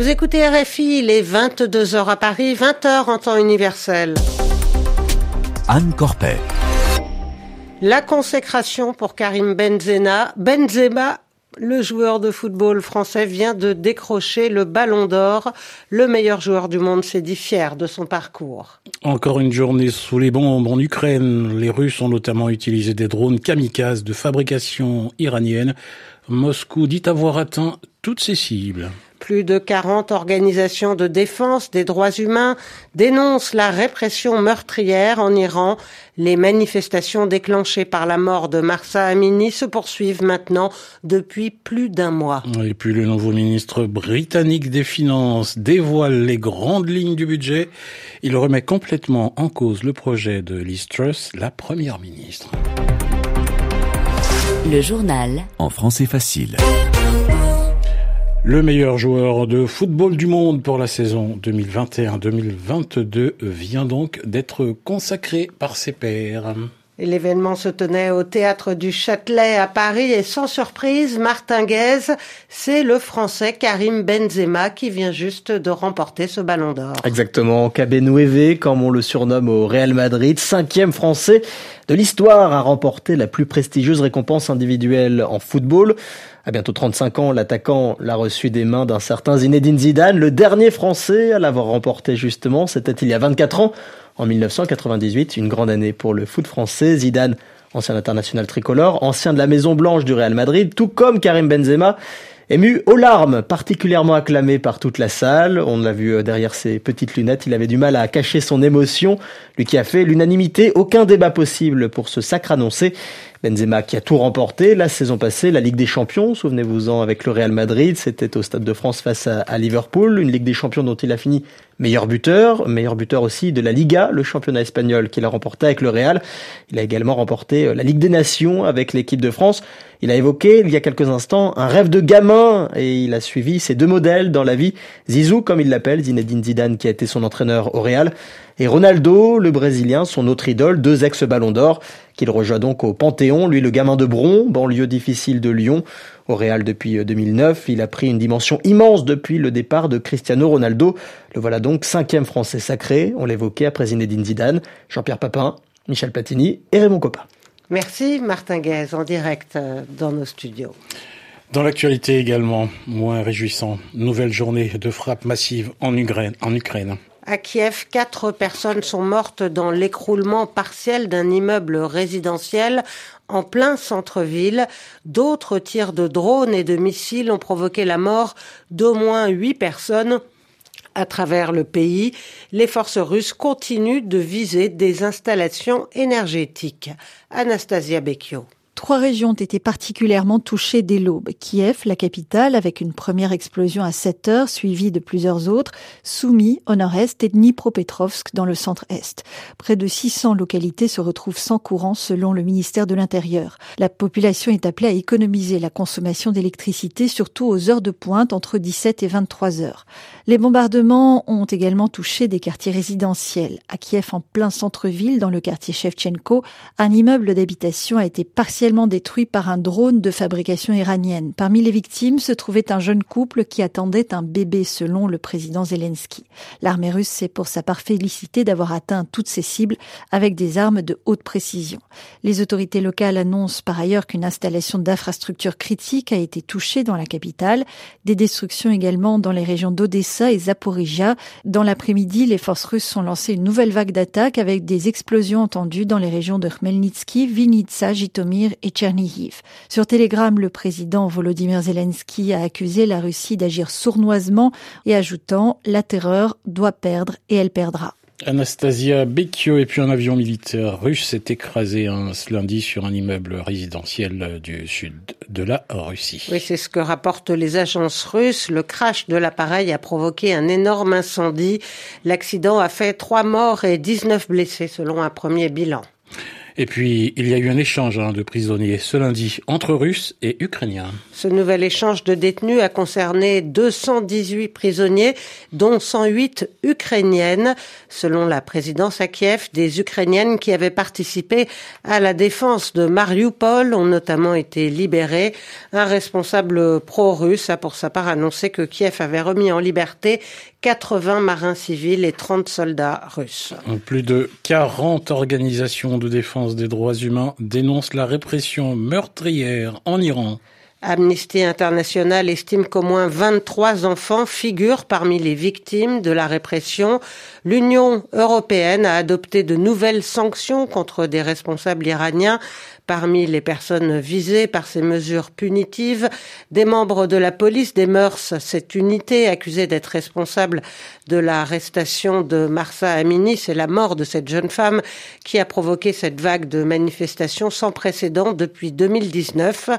Vous écoutez RFI, il est 22h à Paris, 20h en temps universel. Anne Corpet. La consécration pour Karim Benzema, Benzema le joueur de football français vient de décrocher le ballon d'or. Le meilleur joueur du monde s'est dit fier de son parcours. Encore une journée sous les bombes en Ukraine. Les Russes ont notamment utilisé des drones kamikazes de fabrication iranienne. Moscou dit avoir atteint toutes ses cibles. Plus de 40 organisations de défense des droits humains dénoncent la répression meurtrière en Iran. Les manifestations déclenchées par la mort de Marsa Amini se poursuivent maintenant depuis plus d'un mois. Et puis le nouveau ministre britannique des Finances dévoile les grandes lignes du budget. Il remet complètement en cause le projet de Liz Truss, la première ministre. Le journal en français facile. Le meilleur joueur de football du monde pour la saison 2021-2022 vient donc d'être consacré par ses pairs. L'événement se tenait au théâtre du Châtelet à Paris et sans surprise, Martin Guez, c'est le français Karim Benzema qui vient juste de remporter ce ballon d'or. Exactement, KB comme on le surnomme au Real Madrid, cinquième français de l'histoire à remporter la plus prestigieuse récompense individuelle en football. À bientôt 35 ans, l'attaquant l'a reçu des mains d'un certain Zinedine Zidane, le dernier Français à l'avoir remporté justement. C'était il y a 24 ans, en 1998, une grande année pour le foot français. Zidane, ancien international tricolore, ancien de la Maison Blanche du Real Madrid, tout comme Karim Benzema, ému aux larmes, particulièrement acclamé par toute la salle. On l'a vu euh, derrière ses petites lunettes, il avait du mal à cacher son émotion, lui qui a fait l'unanimité, aucun débat possible pour ce sacre annoncé. Benzema qui a tout remporté la saison passée, la Ligue des Champions, souvenez-vous-en avec le Real Madrid, c'était au Stade de France face à, Liverpool, une Ligue des Champions dont il a fini meilleur buteur, meilleur buteur aussi de la Liga, le championnat espagnol qu'il a remporté avec le Real. Il a également remporté euh, la Ligue des Nations avec l'équipe de France. Il a évoqué il y a quelques instants un rêve de gamin et il a suivi ses deux modèles dans la vie. Zizou, comme il l'appelle, Zinedine Zidane qui a été son entraîneur au Real, et Ronaldo, le Brésilien, son autre idole, deux ex-ballons d'or, qu'il rejoint donc au Panthéon, lui le gamin de Bron, banlieue difficile de Lyon. Au Real depuis 2009, euh, il a pris une dimension immense depuis le départ de Cristiano Ronaldo. Le voilà donc cinquième français sacré, on l'évoquait après Zinedine Zidane, Jean-Pierre Papin, Michel Platini et Raymond Coppa. Merci Martin Guez en direct euh, dans nos studios. Dans l'actualité également, moins réjouissant, nouvelle journée de frappe massive en Ukraine. En Ukraine. À Kiev, quatre personnes sont mortes dans l'écroulement partiel d'un immeuble résidentiel en plein centre-ville. D'autres tirs de drones et de missiles ont provoqué la mort d'au moins huit personnes à travers le pays, les forces russes continuent de viser des installations énergétiques. Anastasia Becchio. Trois régions ont été particulièrement touchées dès l'aube. Kiev, la capitale, avec une première explosion à 7 heures, suivie de plusieurs autres, Soumy au nord-est et Dnipropetrovsk dans le centre-est. Près de 600 localités se retrouvent sans courant selon le ministère de l'Intérieur. La population est appelée à économiser la consommation d'électricité, surtout aux heures de pointe entre 17 et 23 heures. Les bombardements ont également touché des quartiers résidentiels. À Kiev, en plein centre-ville, dans le quartier Shevchenko, un immeuble d'habitation a été partiellement détruit par un drone de fabrication iranienne. Parmi les victimes se trouvait un jeune couple qui attendait un bébé selon le président Zelensky. L'armée russe s'est pour sa part félicitée d'avoir atteint toutes ses cibles avec des armes de haute précision. Les autorités locales annoncent par ailleurs qu'une installation d'infrastructures critiques a été touchée dans la capitale, des destructions également dans les régions d'Odessa et Zaporizhia. Dans l'après-midi, les forces russes ont lancé une nouvelle vague d'attaques avec des explosions entendues dans les régions de Khmelnytsky, Vinitsa, Jitomir et Tchernihiv. Sur Telegram, le président Volodymyr Zelensky a accusé la Russie d'agir sournoisement et ajoutant La terreur doit perdre et elle perdra. Anastasia Becchio et puis un avion militaire russe s'est écrasé un lundi sur un immeuble résidentiel du sud de la Russie. Oui, c'est ce que rapportent les agences russes. Le crash de l'appareil a provoqué un énorme incendie. L'accident a fait trois morts et 19 blessés selon un premier bilan. Et puis, il y a eu un échange hein, de prisonniers ce lundi entre Russes et Ukrainiens. Ce nouvel échange de détenus a concerné 218 prisonniers, dont 108 ukrainiennes. Selon la présidence à Kiev, des Ukrainiennes qui avaient participé à la défense de Mariupol ont notamment été libérées. Un responsable pro-russe a pour sa part annoncé que Kiev avait remis en liberté 80 marins civils et 30 soldats russes. Plus de 40 organisations de défense des droits humains dénoncent la répression meurtrière en Iran. Amnesty International estime qu'au moins 23 enfants figurent parmi les victimes de la répression. L'Union européenne a adopté de nouvelles sanctions contre des responsables iraniens Parmi les personnes visées par ces mesures punitives, des membres de la police des mœurs, cette unité accusée d'être responsable de l'arrestation de Marsa Amini, c'est la mort de cette jeune femme qui a provoqué cette vague de manifestations sans précédent depuis 2019.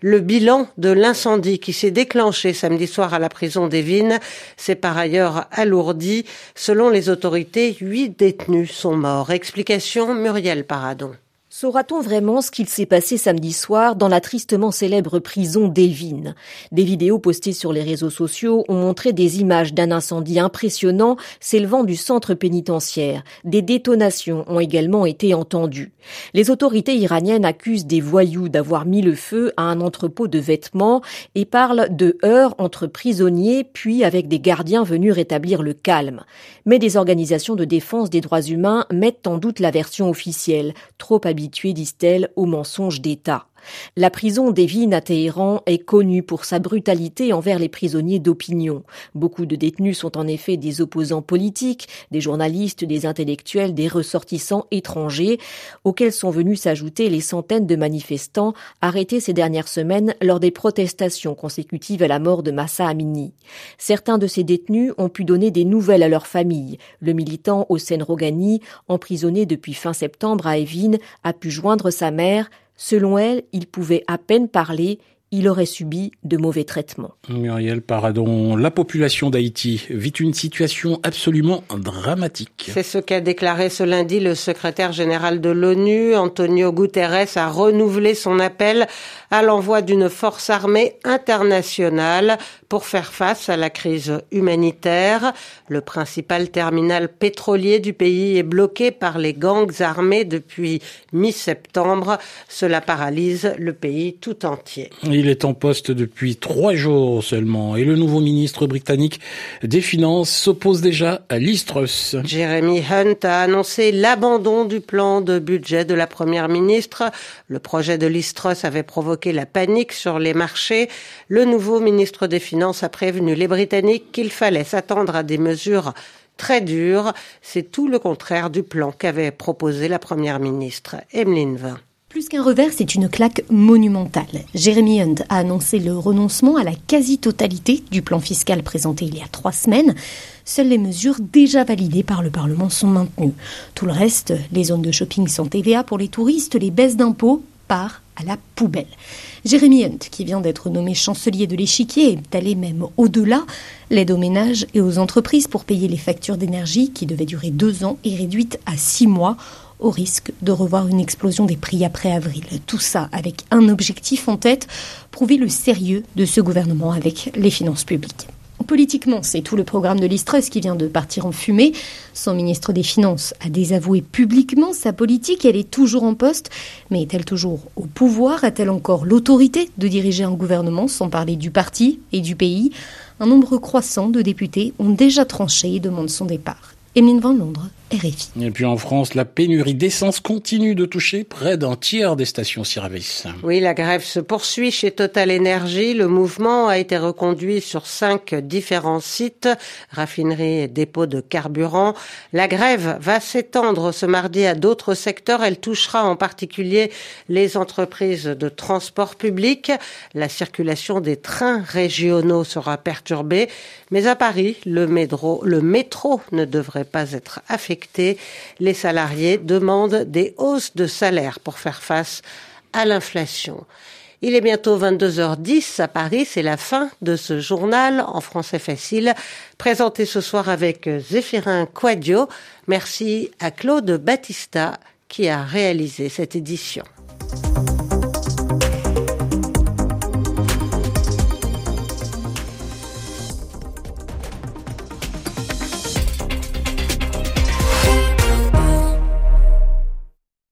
Le bilan de l'incendie qui s'est déclenché samedi soir à la prison d'Evin s'est par ailleurs alourdi. Selon les autorités, huit détenus sont morts. Explication Muriel Paradon. Saura-t-on vraiment ce qu'il s'est passé samedi soir dans la tristement célèbre prison d'Evin? Des vidéos postées sur les réseaux sociaux ont montré des images d'un incendie impressionnant s'élevant du centre pénitentiaire. Des détonations ont également été entendues. Les autorités iraniennes accusent des voyous d'avoir mis le feu à un entrepôt de vêtements et parlent de heurts entre prisonniers puis avec des gardiens venus rétablir le calme. Mais des organisations de défense des droits humains mettent en doute la version officielle, trop habituée habituée, disent-elles, aux mensonges d'État. La prison d'Evin à Téhéran est connue pour sa brutalité envers les prisonniers d'opinion. Beaucoup de détenus sont en effet des opposants politiques, des journalistes, des intellectuels, des ressortissants étrangers, auxquels sont venus s'ajouter les centaines de manifestants arrêtés ces dernières semaines lors des protestations consécutives à la mort de Massa Amini. Certains de ces détenus ont pu donner des nouvelles à leurs familles. Le militant Hossein Rogani, emprisonné depuis fin septembre à Evin, a pu joindre sa mère, Selon elle, il pouvait à peine parler il aurait subi de mauvais traitements. Muriel Paradon, la population d'Haïti vit une situation absolument dramatique. C'est ce qu'a déclaré ce lundi le secrétaire général de l'ONU. Antonio Guterres a renouvelé son appel à l'envoi d'une force armée internationale pour faire face à la crise humanitaire. Le principal terminal pétrolier du pays est bloqué par les gangs armés depuis mi-septembre. Cela paralyse le pays tout entier. Il est en poste depuis trois jours seulement et le nouveau ministre britannique des Finances s'oppose déjà à l'Istrus. Jeremy Hunt a annoncé l'abandon du plan de budget de la première ministre. Le projet de l'Istrus avait provoqué la panique sur les marchés. Le nouveau ministre des Finances a prévenu les Britanniques qu'il fallait s'attendre à des mesures très dures. C'est tout le contraire du plan qu'avait proposé la première ministre. Emeline Vin. Plus qu'un revers, c'est une claque monumentale. Jeremy Hunt a annoncé le renoncement à la quasi-totalité du plan fiscal présenté il y a trois semaines. Seules les mesures déjà validées par le Parlement sont maintenues. Tout le reste, les zones de shopping sans TVA pour les touristes, les baisses d'impôts, part à la poubelle. Jeremy Hunt, qui vient d'être nommé chancelier de l'échiquier, est allé même au-delà. L'aide aux ménages et aux entreprises pour payer les factures d'énergie, qui devaient durer deux ans, est réduite à six mois au risque de revoir une explosion des prix après avril. Tout ça avec un objectif en tête, prouver le sérieux de ce gouvernement avec les finances publiques. Politiquement, c'est tout le programme de l'Istrus qui vient de partir en fumée. Son ministre des Finances a désavoué publiquement sa politique. Elle est toujours en poste. Mais est-elle toujours au pouvoir? A-t-elle encore l'autorité de diriger un gouvernement sans parler du parti et du pays? Un nombre croissant de députés ont déjà tranché et demandent son départ. Emeline Van Londres, RFI. Et puis en France, la pénurie d'essence continue de toucher près d'un tiers des stations-service. Oui, la grève se poursuit chez Total Energy. Le mouvement a été reconduit sur cinq différents sites, raffineries et dépôts de carburant. La grève va s'étendre ce mardi à d'autres secteurs. Elle touchera en particulier les entreprises de transport public. La circulation des trains régionaux sera perturbée. Mais à Paris, le métro, le métro ne devrait pas être affecté. Les salariés demandent des hausses de salaire pour faire face à l'inflation. Il est bientôt 22h10 à Paris, c'est la fin de ce journal en français facile, présenté ce soir avec Zéphirin Quadio. Merci à Claude Battista qui a réalisé cette édition.